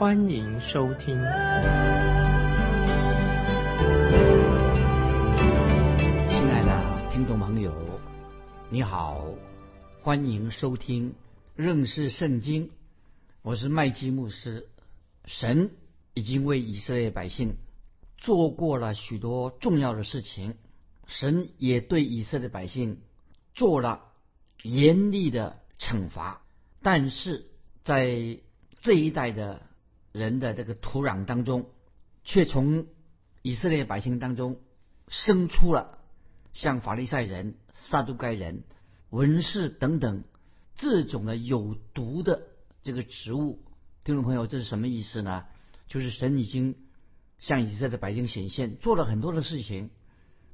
欢迎收听。亲爱的听众朋友，你好，欢迎收听认识圣经。我是麦基牧师。神已经为以色列百姓做过了许多重要的事情。神也对以色列百姓做了严厉的惩罚，但是在这一代的人的这个土壤当中，却从以色列百姓当中生出了像法利赛人、撒都该人、文士等等这种的有毒的这个植物。听众朋友，这是什么意思呢？就是神已经向以色列百姓显现，做了很多的事情。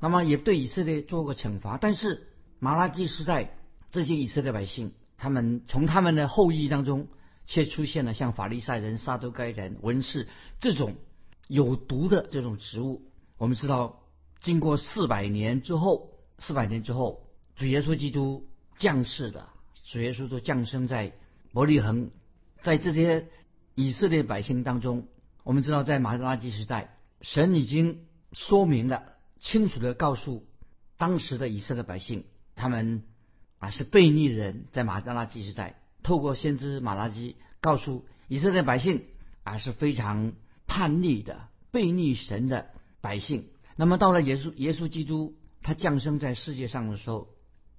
那么也对以色列做过惩罚，但是马拉基时代这些以色列百姓，他们从他们的后裔当中，却出现了像法利赛人、撒都该人、文士这种有毒的这种植物。我们知道，经过四百年之后，四百年之后，主耶稣基督降世的，主耶稣都降生在伯利恒，在这些以色列百姓当中，我们知道在马拉基时代，神已经说明了。清楚的告诉当时的以色列百姓，他们啊是悖逆人，在马拉基时代，透过先知马拉基告诉以色列百姓啊是非常叛逆的、悖逆神的百姓。那么到了耶稣耶稣基督他降生在世界上的时候，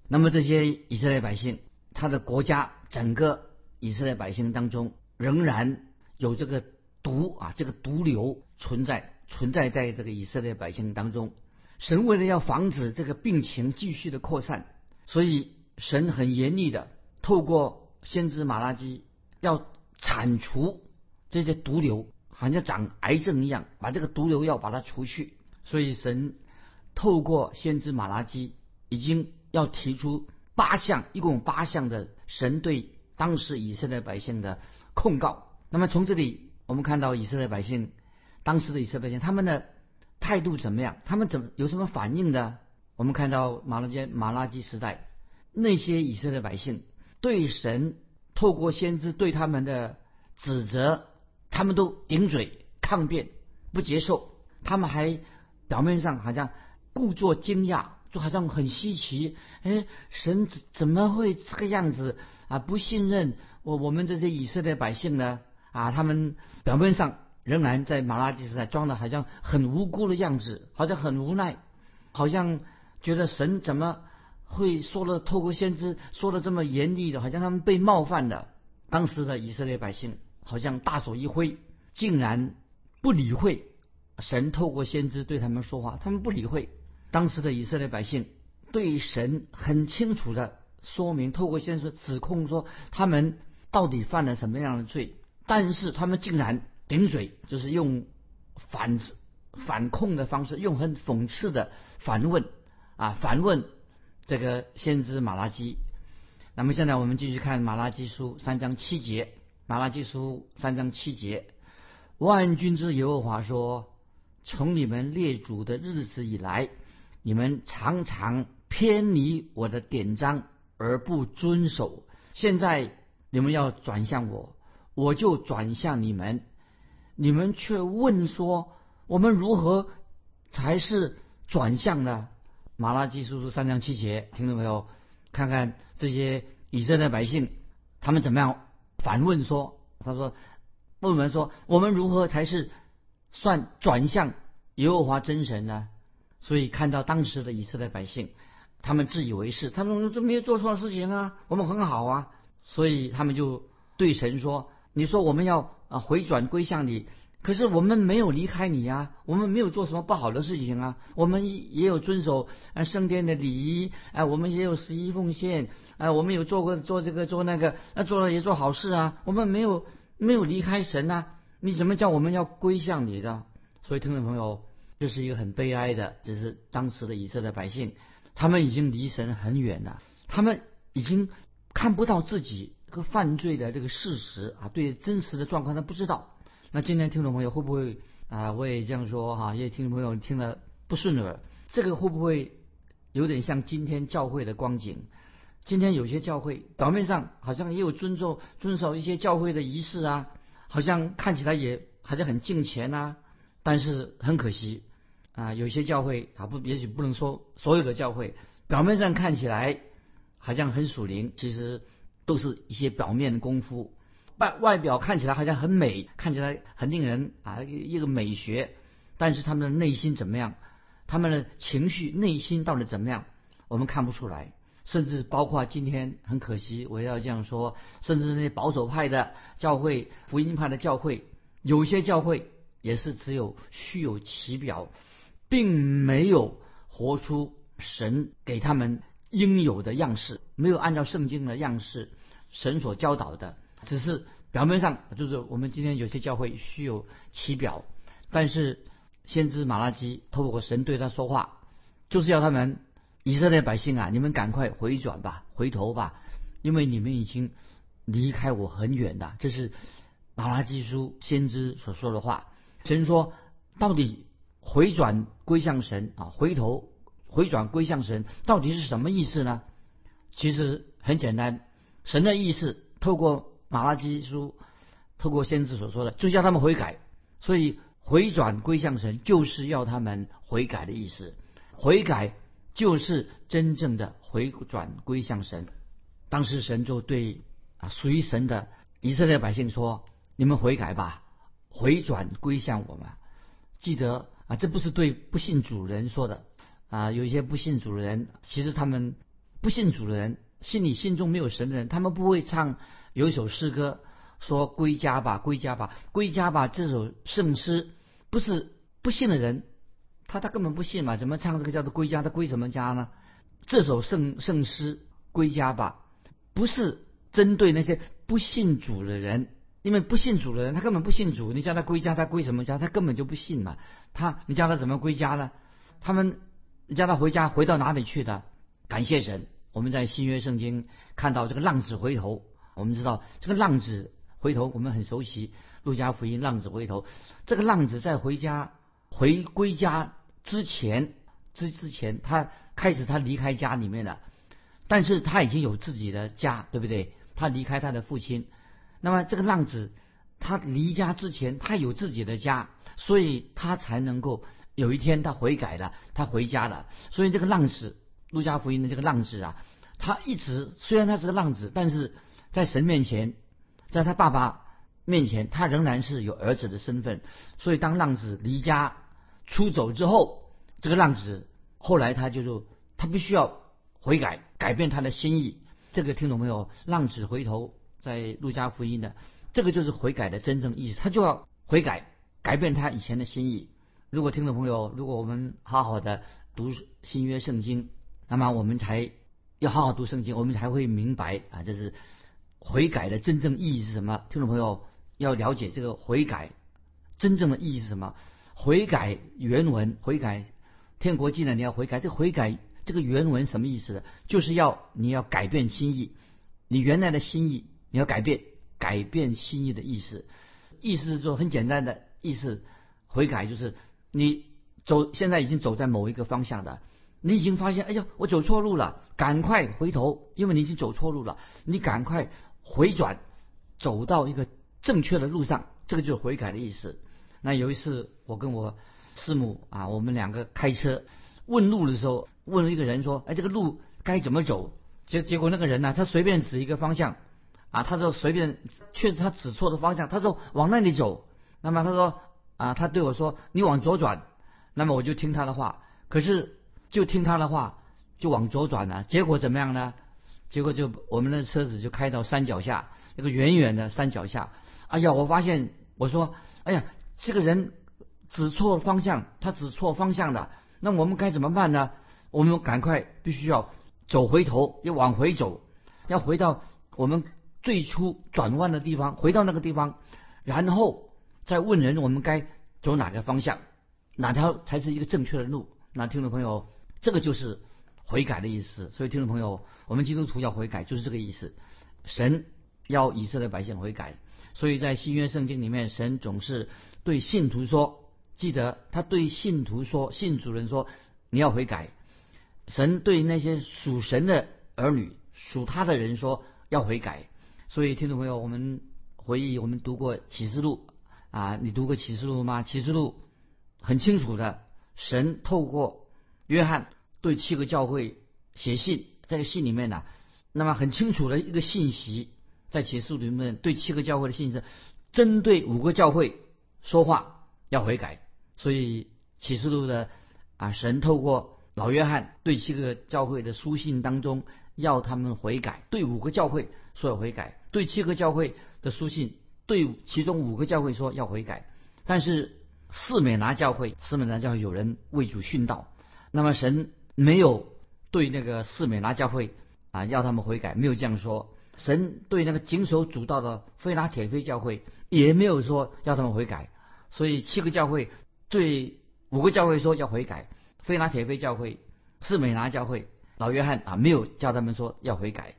那么这些以色列百姓，他的国家整个以色列百姓当中仍然有这个毒啊，这个毒瘤存在，存在在这个以色列百姓当中。神为了要防止这个病情继续的扩散，所以神很严厉的透过先知马拉基要铲除这些毒瘤，好像长癌症一样，把这个毒瘤要把它除去。所以神透过先知马拉基已经要提出八项，一共八项的神对当时以色列百姓的控告。那么从这里我们看到以色列百姓，当时的以色列百姓他们的。态度怎么样？他们怎么有什么反应呢？我们看到马拉基马拉基时代那些以色列百姓对神透过先知对他们的指责，他们都顶嘴抗辩不接受。他们还表面上好像故作惊讶，就好像很稀奇。哎，神怎怎么会这个样子啊？不信任我我们这些以色列百姓呢？啊，他们表面上。仍然在马拉基时代装的好像很无辜的样子，好像很无奈，好像觉得神怎么会说了透过先知说的这么严厉的，好像他们被冒犯了。当时的以色列百姓好像大手一挥，竟然不理会神透过先知对他们说话，他们不理会。当时的以色列百姓对神很清楚的说明，透过先知指控说他们到底犯了什么样的罪，但是他们竟然。顶嘴就是用反反控的方式，用很讽刺的反问啊，反问这个先知马拉基。那么现在我们继续看马拉基书三章七节，马拉基书三章七节，万军之耶和华说：从你们列祖的日子以来，你们常常偏离我的典章而不遵守，现在你们要转向我，我就转向你们。你们却问说：“我们如何才是转向呢？”马拉基书书三章七节，听到没有？看看这些以色列百姓，他们怎么样反问说：“他说，问我们说，我们如何才是算转向耶和华真神呢？”所以看到当时的以色列百姓，他们自以为是，他们说这没有做错事情啊，我们很好啊，所以他们就对神说：“你说我们要。”啊，回转归向你，可是我们没有离开你呀，我们没有做什么不好的事情啊，我们也有遵守啊圣殿的礼仪，哎，我们也有十一奉献，哎，我们有做过做这个做那个，那做了也做好事啊，我们没有没有离开神呐，你怎么叫我们要归向你的？所以听众朋友，这是一个很悲哀的，这是当时的以色列百姓，他们已经离神很远了，他们已经看不到自己和犯罪的这个事实啊，对真实的状况他不知道。那今天听众朋友会不会啊？我也这样说哈，因为听众朋友听了不顺耳，这个会不会有点像今天教会的光景？今天有些教会表面上好像也有遵守遵守一些教会的仪式啊，好像看起来也好像很敬虔呐。但是很可惜，啊，有些教会啊不，也许不能说所有的教会，表面上看起来好像很属灵，其实都是一些表面的功夫，外外表看起来好像很美，看起来很令人啊一个美学，但是他们的内心怎么样？他们的情绪内心到底怎么样？我们看不出来，甚至包括今天很可惜，我要这样说，甚至那些保守派的教会、福音派的教会，有些教会。也是只有虚有其表，并没有活出神给他们应有的样式，没有按照圣经的样式，神所教导的，只是表面上就是我们今天有些教会虚有其表，但是先知马拉基透过神对他说话，就是要他们以色列百姓啊，你们赶快回转吧，回头吧，因为你们已经离开我很远的，这是马拉基书先知所说的话。神说：“到底回转归向神啊？回头回转归向神，到底是什么意思呢？其实很简单，神的意思透过马拉基书，透过先知所说的，就叫他们悔改。所以回转归向神，就是要他们悔改的意思。悔改就是真正的回转归向神。当时神就对啊属于神的以色列百姓说：‘你们悔改吧。’回转归向我们，记得啊，这不是对不信主人说的啊。有一些不信主人，其实他们不信主人，心里心中没有神的人，他们不会唱有一首诗歌说“归家吧，归家吧，归家吧”这首圣诗，不是不信的人，他他根本不信嘛，怎么唱这个叫做归家？他归什么家呢？这首圣圣诗“归家吧”，不是针对那些不信主的人。因为不信主的人，他根本不信主。你叫他归家，他归什么家？他根本就不信嘛。他，你叫他怎么归家呢？他们，你叫他回家，回到哪里去的？感谢神，我们在新约圣经看到这个浪子回头。我们知道这个浪子回头，我们很熟悉路加福音浪子回头。这个浪子在回家回归家之前之之前，他开始他离开家里面了，但是他已经有自己的家，对不对？他离开他的父亲。那么这个浪子，他离家之前，他有自己的家，所以他才能够有一天他悔改了，他回家了。所以这个浪子，路加福音的这个浪子啊，他一直虽然他是个浪子，但是在神面前，在他爸爸面前，他仍然是有儿子的身份。所以当浪子离家出走之后，这个浪子后来他就说，他必须要悔改，改变他的心意。这个听懂没有？浪子回头。在路加福音的这个就是悔改的真正意思，他就要悔改，改变他以前的心意。如果听众朋友，如果我们好好的读新约圣经，那么我们才要好好读圣经，我们才会明白啊，这是悔改的真正意义是什么。听众朋友要了解这个悔改真正的意义是什么？悔改原文悔改天国进来你要悔改，这悔改这个原文什么意思？就是要你要改变心意，你原来的心意。你要改变，改变心意的意思，意思是说很简单的意思，悔改就是你走，现在已经走在某一个方向的，你已经发现，哎呀，我走错路了，赶快回头，因为你已经走错路了，你赶快回转，走到一个正确的路上，这个就是悔改的意思。那有一次，我跟我师母啊，我们两个开车问路的时候，问了一个人说，哎，这个路该怎么走？结结果那个人呢，他随便指一个方向。啊，他说随便，确实他指错的方向。他说往那里走，那么他说啊，他对我说你往左转，那么我就听他的话。可是就听他的话，就往左转了。结果怎么样呢？结果就我们的车子就开到山脚下，那个远远的山脚下。哎呀，我发现我说，哎呀，这个人指错方向，他指错方向了。那我们该怎么办呢？我们赶快必须要走回头，要往回走，要回到我们。最初转弯的地方，回到那个地方，然后再问人，我们该走哪个方向，哪条才是一个正确的路？那听众朋友，这个就是悔改的意思。所以听众朋友，我们基督徒要悔改，就是这个意思。神要以色列百姓悔改，所以在新约圣经里面，神总是对信徒说：记得他对信徒说，信主人说，你要悔改。神对那些属神的儿女、属他的人说要悔改。所以听众朋友，我们回忆我们读过启示录啊，你读过启示录吗？启示录很清楚的，神透过约翰对七个教会写信，在信里面呢，那么很清楚的一个信息，在启示里面对七个教会的信是针对五个教会说话要悔改。所以启示录的啊，神透过老约翰对七个教会的书信当中，要他们悔改；对五个教会说要悔改；对七个教会的书信，对其中五个教会说要悔改。但是四美拿教会，四美拿教会有人为主殉道，那么神没有对那个四美拿教会啊要他们悔改，没有这样说。神对那个谨守主道的非拉铁非教会也没有说要他们悔改。所以七个教会对五个教会说要悔改。非拉铁非教会、士美拿教会、老约翰啊，没有叫他们说要悔改，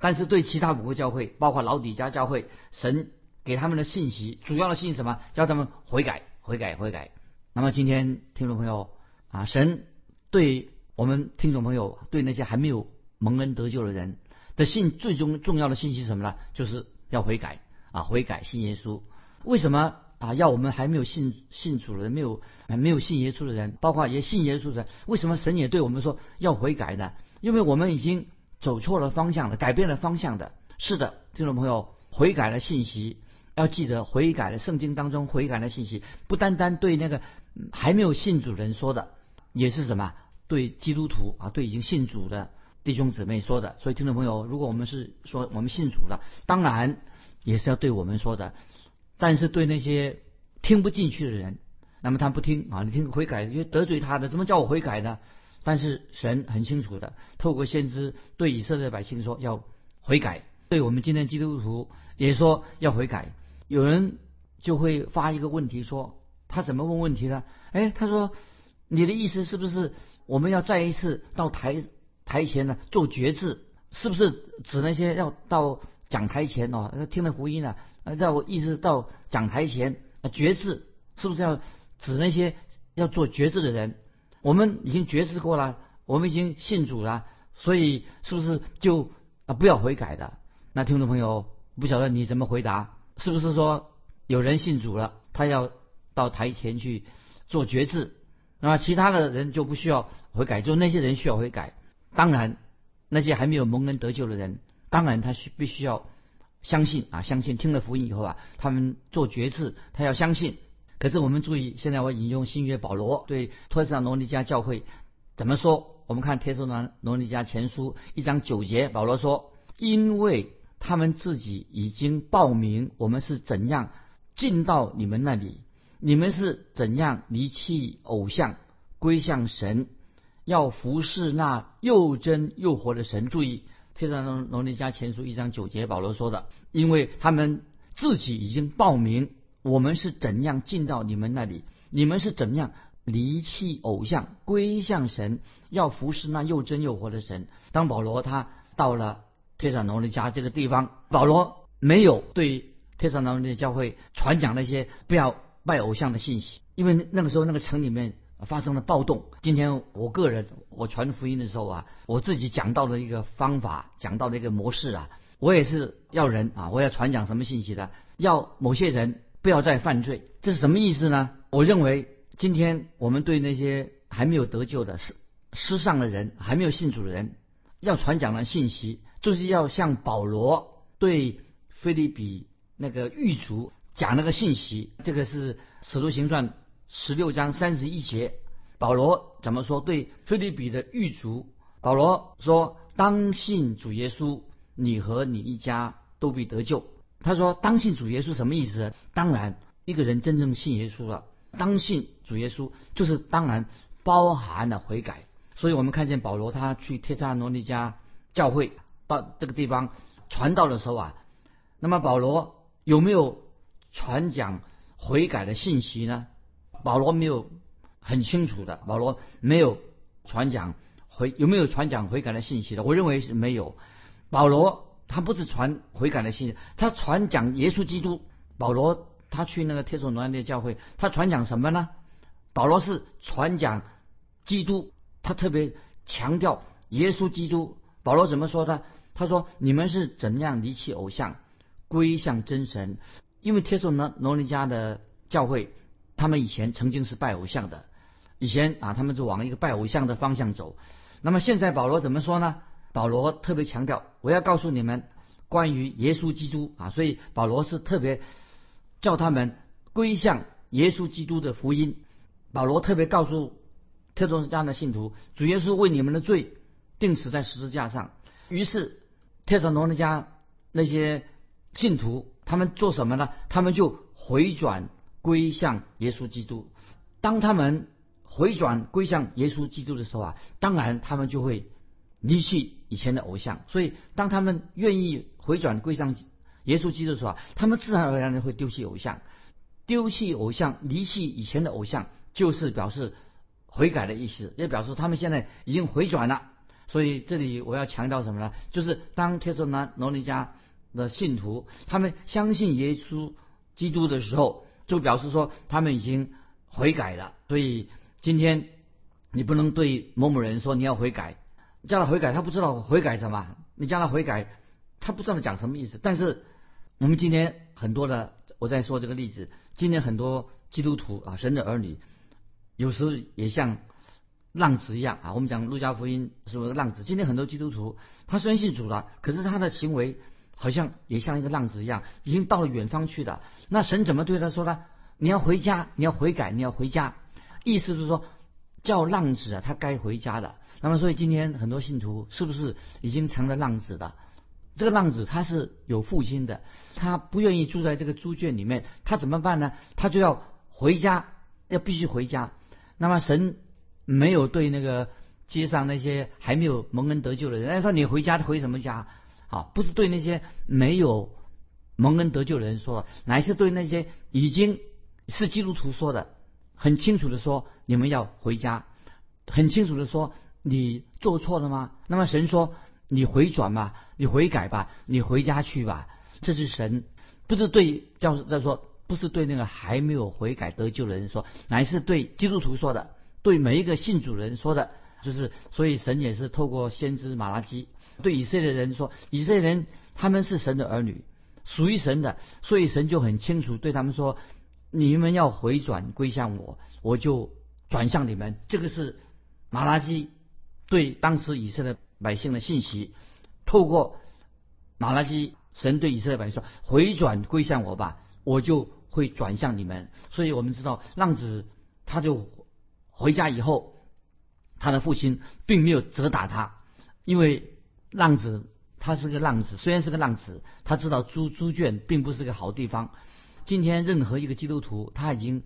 但是对其他五个教会，包括老底家教会，神给他们的信息，主要的信息什么？叫他们悔改、悔改、悔改。那么今天听众朋友啊，神对我们听众朋友，对那些还没有蒙恩得救的人的信，最终重要的信息是什么呢？就是要悔改啊，悔改信耶稣。为什么？啊，要我们还没有信信主的人，没有还没有信耶稣的人，包括也信耶稣的人，为什么神也对我们说要悔改呢？因为我们已经走错了方向了，改变了方向的。是的，听众朋友，悔改的信息要记得，悔改的圣经当中悔改的信息，不单单对那个还没有信主人说的，也是什么对基督徒啊，对已经信主的弟兄姊妹说的。所以，听众朋友，如果我们是说我们信主了，当然也是要对我们说的。但是对那些听不进去的人，那么他不听啊，你听悔改，因为得罪他的，怎么叫我悔改呢？但是神很清楚的，透过先知对以色列百姓说要悔改，对我们今天基督徒也说要悔改。有人就会发一个问题说，他怎么问问题呢？哎，他说你的意思是不是我们要再一次到台台前呢做决志？是不是指那些要到讲台前哦听了福音呢？在我意识到讲台前啊，决志是不是要指那些要做决志的人？我们已经决志过了，我们已经信主了，所以是不是就啊不要悔改的？那听众朋友不晓得你怎么回答？是不是说有人信主了，他要到台前去做决志，那其他的人就不需要悔改，就那些人需要悔改。当然，那些还没有蒙恩得救的人，当然他需必须要。相信啊，相信听了福音以后啊，他们做决志，他要相信。可是我们注意，现在我引用新约保罗对特斯拉罗尼迦教会怎么说？我们看特斯拉罗尼迦前书一章九节，保罗说：“因为他们自己已经报名，我们是怎样进到你们那里，你们是怎样离弃偶像，归向神，要服侍那又真又活的神。”注意。《帖撒罗尼迦前书》一章九节，保罗说的，因为他们自己已经报名，我们是怎样进到你们那里，你们是怎样离弃偶像，归向神，要服侍那又真又活的神。当保罗他到了帖撒罗尼迦这个地方，保罗没有对帖撒罗尼教会传讲那些不要拜偶像的信息，因为那个时候那个城里面。发生了暴动。今天我个人我传福音的时候啊，我自己讲到的一个方法，讲到的一个模式啊，我也是要人啊，我要传讲什么信息的？要某些人不要再犯罪，这是什么意思呢？我认为今天我们对那些还没有得救的失失丧的人，还没有信主的人，要传讲的信息，就是要像保罗对菲利比那个狱卒讲那个信息。这个是使徒行传。十六章三十一节，保罗怎么说？对菲律比的狱卒，保罗说：“当信主耶稣，你和你一家都必得救。”他说：“当信主耶稣什么意思？当然，一个人真正信耶稣了，当信主耶稣就是当然包含了悔改。所以我们看见保罗他去帖撒罗尼迦教会到这个地方传道的时候啊，那么保罗有没有传讲？悔改的信息呢？保罗没有很清楚的，保罗没有传讲悔有没有传讲悔改的信息的？我认为是没有。保罗他不是传悔改的信息，他传讲耶稣基督。保罗他去那个帖撒罗尼迦教会，他传讲什么呢？保罗是传讲基督，他特别强调耶稣基督。保罗怎么说的？他说：“你们是怎样离弃偶像，归向真神？因为帖撒罗尼迦的教会，他们以前曾经是拜偶像的，以前啊，他们就往一个拜偶像的方向走。那么现在保罗怎么说呢？保罗特别强调，我要告诉你们关于耶稣基督啊，所以保罗是特别叫他们归向耶稣基督的福音。保罗特别告诉特种是这样的信徒，主耶稣为你们的罪钉死在十字架上。于是特撒罗尼迦那些信徒他们做什么呢？他们就回转归向耶稣基督。当他们回转归向耶稣基督的时候啊，当然他们就会离弃以前的偶像。所以当他们愿意回转归向耶稣基督的时候，他们自然而然的会丢弃偶像，丢弃偶像，离弃以前的偶像。就是表示悔改的意思，也表示他们现在已经回转了。所以这里我要强调什么呢？就是当帖撒罗尼加的信徒他们相信耶稣基督的时候，就表示说他们已经悔改了。所以今天你不能对某某人说你要悔改，叫他悔改，他不知道悔改什么；你叫他悔改，他不知道讲什么意思。但是我们今天很多的，我在说这个例子，今天很多基督徒啊，神的儿女。有时候也像浪子一样啊，我们讲路加福音是不是浪子？今天很多基督徒他虽然信主了，可是他的行为好像也像一个浪子一样，已经到了远方去了。那神怎么对他说呢？你要回家，你要悔改，你要回家。意思是说，叫浪子啊，他该回家的。那么，所以今天很多信徒是不是已经成了浪子的？这个浪子他是有父亲的，他不愿意住在这个猪圈里面，他怎么办呢？他就要回家，要必须回家。那么神没有对那个街上那些还没有蒙恩得救的人，哎，说你回家回什么家？啊，不是对那些没有蒙恩得救的人说的，乃是对那些已经是基督徒说的，很清楚的说，你们要回家，很清楚的说，你做错了吗？那么神说，你回转吧，你悔改吧，你回家去吧。这是神，不是对教在说。不是对那个还没有悔改得救的人说，乃是对基督徒说的，对每一个信主人说的，就是所以神也是透过先知马拉基对以色列人说，以色列人他们是神的儿女，属于神的，所以神就很清楚对他们说，你们要回转归向我，我就转向你们。这个是马拉基对当时以色列百姓的信息，透过马拉基，神对以色列百姓说，回转归向我吧，我就。会转向你们，所以我们知道浪子他就回家以后，他的父亲并没有责打他，因为浪子他是个浪子，虽然是个浪子，他知道猪猪圈并不是个好地方。今天任何一个基督徒，他已经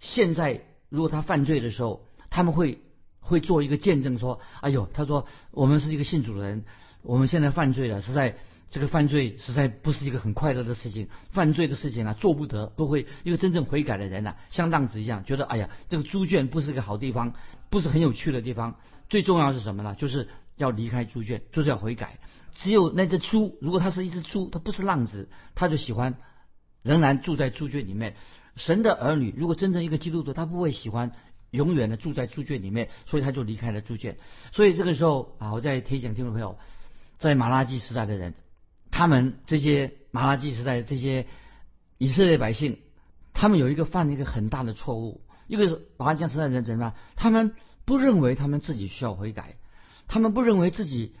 现在如果他犯罪的时候，他们会会做一个见证说：“哎呦，他说我们是一个信主的人，我们现在犯罪了，是在。”这个犯罪实在不是一个很快乐的事情，犯罪的事情啊，做不得，都会一个真正悔改的人呐，像浪子一样，觉得哎呀，这个猪圈不是个好地方，不是很有趣的地方。最重要是什么呢？就是要离开猪圈，就是要悔改。只有那只猪，如果它是一只猪，它不是浪子，他就喜欢仍然住在猪圈里面。神的儿女，如果真正一个基督徒，他不会喜欢永远的住在猪圈里面，所以他就离开了猪圈。所以这个时候啊，我在提醒听众朋友，在马拉基时代的人。他们这些马拉基时代这些以色列百姓，他们有一个犯了一个很大的错误。一个是马拉基时代人怎么样？他们不认为他们自己需要悔改，他们不认为自己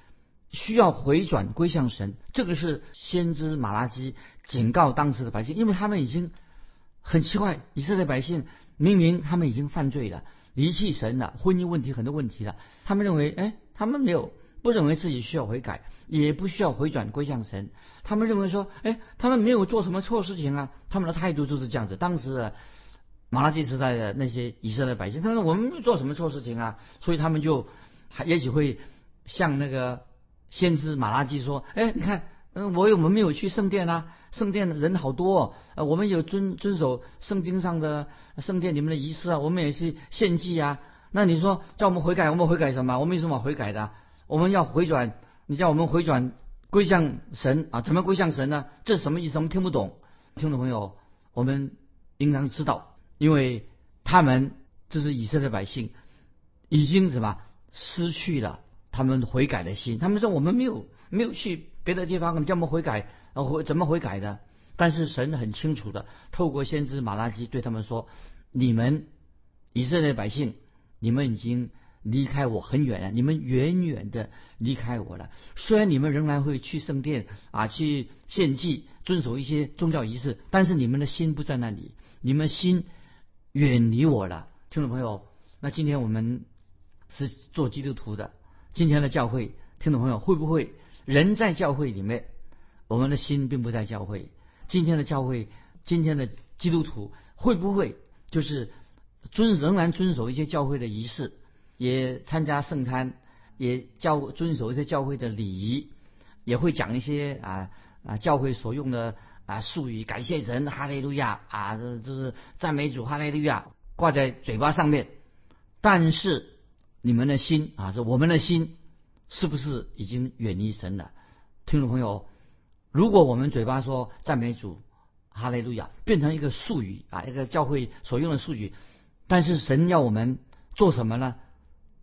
需要回转归向神。这个是先知马拉基警告当时的百姓，因为他们已经很奇怪，以色列百姓明明他们已经犯罪了，离弃神了，婚姻问题很多问题了，他们认为，哎，他们没有。不认为自己需要悔改，也不需要回转归向神。他们认为说，哎，他们没有做什么错事情啊。他们的态度就是这样子。当时的马拉基时代的那些以色列百姓，他说我们没做什么错事情啊，所以他们就还也许会向那个先知马拉基说，哎，你看嗯，我我们没有去圣殿啊，圣殿人好多，哦，呃，我们有遵遵守圣经上的圣殿里面的仪式啊，我们也是献祭啊。那你说叫我们悔改，我们悔改什么？我们有什么悔改的？我们要回转，你叫我们回转归向神啊？怎么归向神呢？这是什么意思？我们听不懂。听众朋友，我们应当知道，因为他们这是以色列百姓，已经什么失去了他们悔改的心。他们说我们没有没有去别的地方，你叫我们悔改，悔怎么悔改的？但是神很清楚的，透过先知马拉基对他们说：你们以色列百姓。你们已经离开我很远了，你们远远的离开我了。虽然你们仍然会去圣殿啊，去献祭，遵守一些宗教仪式，但是你们的心不在那里，你们心远离我了。听众朋友，那今天我们是做基督徒的，今天的教会，听众朋友会不会人在教会里面，我们的心并不在教会？今天的教会，今天的基督徒会不会就是？遵仍然遵守一些教会的仪式，也参加圣餐，也教遵守一些教会的礼仪，也会讲一些啊啊教会所用的啊术语，感谢神，哈利路亚啊，这就是赞美主，哈利路亚挂在嘴巴上面。但是你们的心啊，是我们的心，是不是已经远离神了？听众朋友，如果我们嘴巴说赞美主，哈利路亚，变成一个术语啊，一个教会所用的术语。但是神要我们做什么呢？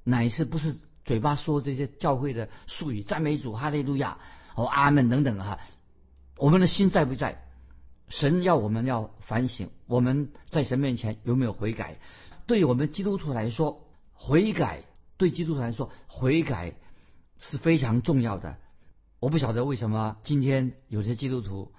乃是不是嘴巴说这些教会的术语，赞美主、哈利路亚、哦阿门等等哈？我们的心在不在？神要我们要反省，我们在神面前有没有悔改？对我们基督徒来说，悔改对基督徒来说，悔改是非常重要的。我不晓得为什么今天有些基督徒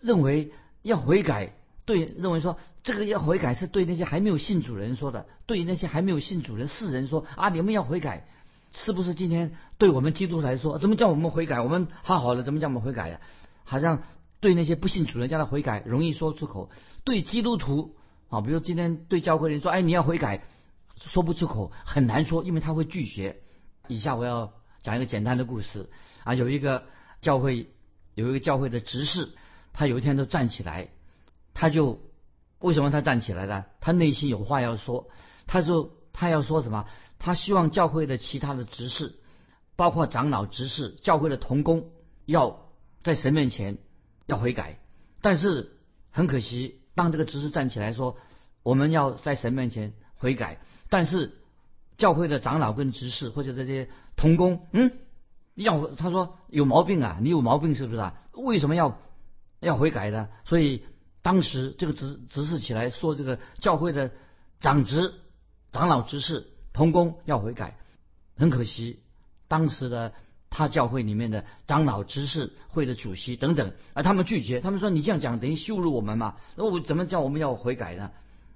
认为要悔改。对，认为说这个要悔改是对那些还没有信主人说的，对那些还没有信主人世人说啊，你们要悔改，是不是？今天对我们基督徒来说，怎么叫我们悔改？我们好好的，怎么叫我们悔改呀？好像对那些不信主人家的悔改容易说出口，对基督徒啊，比如今天对教会人说，哎，你要悔改，说不出口，很难说，因为他会拒绝。以下我要讲一个简单的故事啊，有一个教会有一个教会的执事，他有一天都站起来。他就为什么他站起来了？他内心有话要说。他说他要说什么？他希望教会的其他的执事，包括长老、执事、教会的同工，要在神面前要悔改。但是很可惜，当这个执事站起来说我们要在神面前悔改，但是教会的长老跟执事或者这些同工，嗯，要他说有毛病啊，你有毛病是不是啊？为什么要要悔改的？所以。当时这个执执事起来说，这个教会的长执、长老执事、同工要悔改，很可惜，当时的他教会里面的长老执事会的主席等等，而他们拒绝，他们说你这样讲等于羞辱我们嘛？那我怎么叫我们要悔改呢？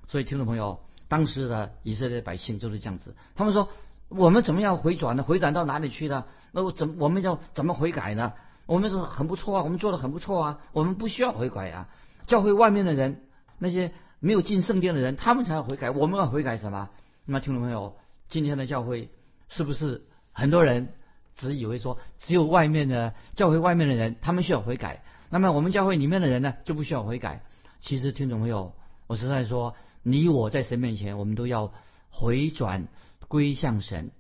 所以听众朋友，当时的以色列百姓就是这样子，他们说我们怎么样回转呢？回转到哪里去呢？那我怎我们要怎么悔改呢？我们是很不错啊，我们做的很不错啊，我们不需要悔改啊。教会外面的人，那些没有进圣殿的人，他们才要悔改。我们要悔改什么？那么听众朋友，今天的教会是不是很多人只以为说只有外面的教会外面的人他们需要悔改？那么我们教会里面的人呢就不需要悔改？其实听众朋友，我实在说，你我在神面前，我们都要回转归向神。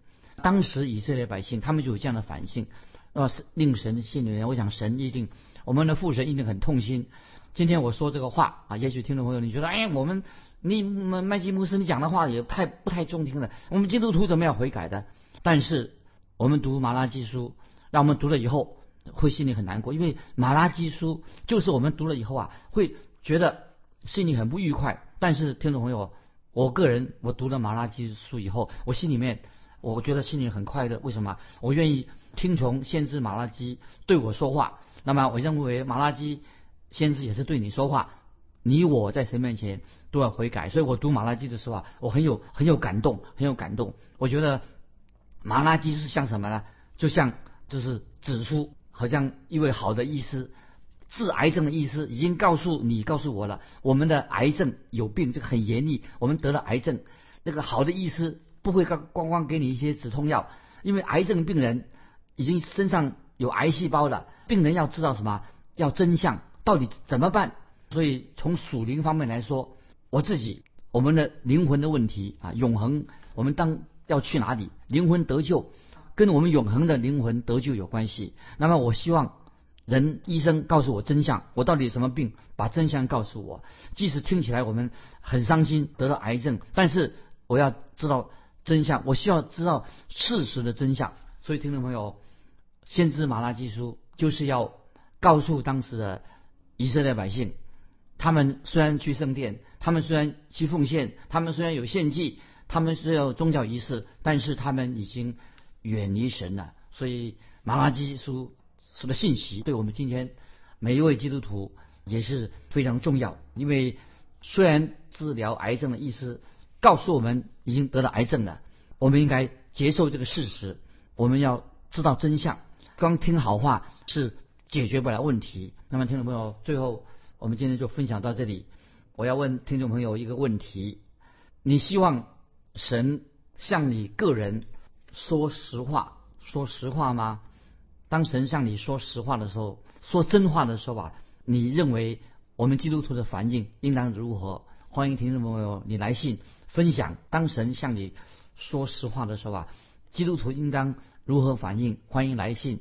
当时以色列百姓他们就有这样的反省，啊，令神心里面，我想神一定，我们的父神一定很痛心。今天我说这个话啊，也许听众朋友你觉得，哎，我们你麦麦基牧师你讲的话也太不太中听了。我们基督徒怎么样悔改的？但是我们读马拉基书，让我们读了以后会心里很难过，因为马拉基书就是我们读了以后啊，会觉得心里很不愉快。但是听众朋友，我个人我读了马拉基书以后，我心里面我觉得心里很快乐。为什么？我愿意听从先知马拉基对我说话。那么我认为马拉基。先知也是对你说话，你我在神面前都要悔改。所以我读马拉基的时候啊，我很有很有感动，很有感动。我觉得马拉基是像什么呢？就像就是指出，好像一位好的医师治癌症的医师已经告诉你，告诉我了，我们的癌症有病，这个很严厉，我们得了癌症。那个好的医师不会光光光给你一些止痛药，因为癌症病人已经身上。有癌细胞了病人要知道什么？要真相，到底怎么办？所以从属灵方面来说，我自己我们的灵魂的问题啊，永恒，我们当要去哪里？灵魂得救，跟我们永恒的灵魂得救有关系。那么我希望人医生告诉我真相，我到底什么病？把真相告诉我。即使听起来我们很伤心，得了癌症，但是我要知道真相，我需要知道事实的真相。所以听众朋友，先知马拉基书就是要告诉当时的以色列百姓。他们虽然去圣殿，他们虽然去奉献，他们虽然有献祭，他们虽然有宗教仪式，但是他们已经远离神了。所以马拉基书说的信息，对我们今天每一位基督徒也是非常重要。因为虽然治疗癌症的意思告诉我们已经得了癌症了，我们应该接受这个事实，我们要知道真相。光听好话是解决不了问题。那么，听众朋友，最后。我们今天就分享到这里。我要问听众朋友一个问题：你希望神向你个人说实话、说实话吗？当神向你说实话的时候，说真话的时候啊，你认为我们基督徒的环境应当如何？欢迎听众朋友你来信分享。当神向你说实话的时候啊，基督徒应当如何反应？欢迎来信。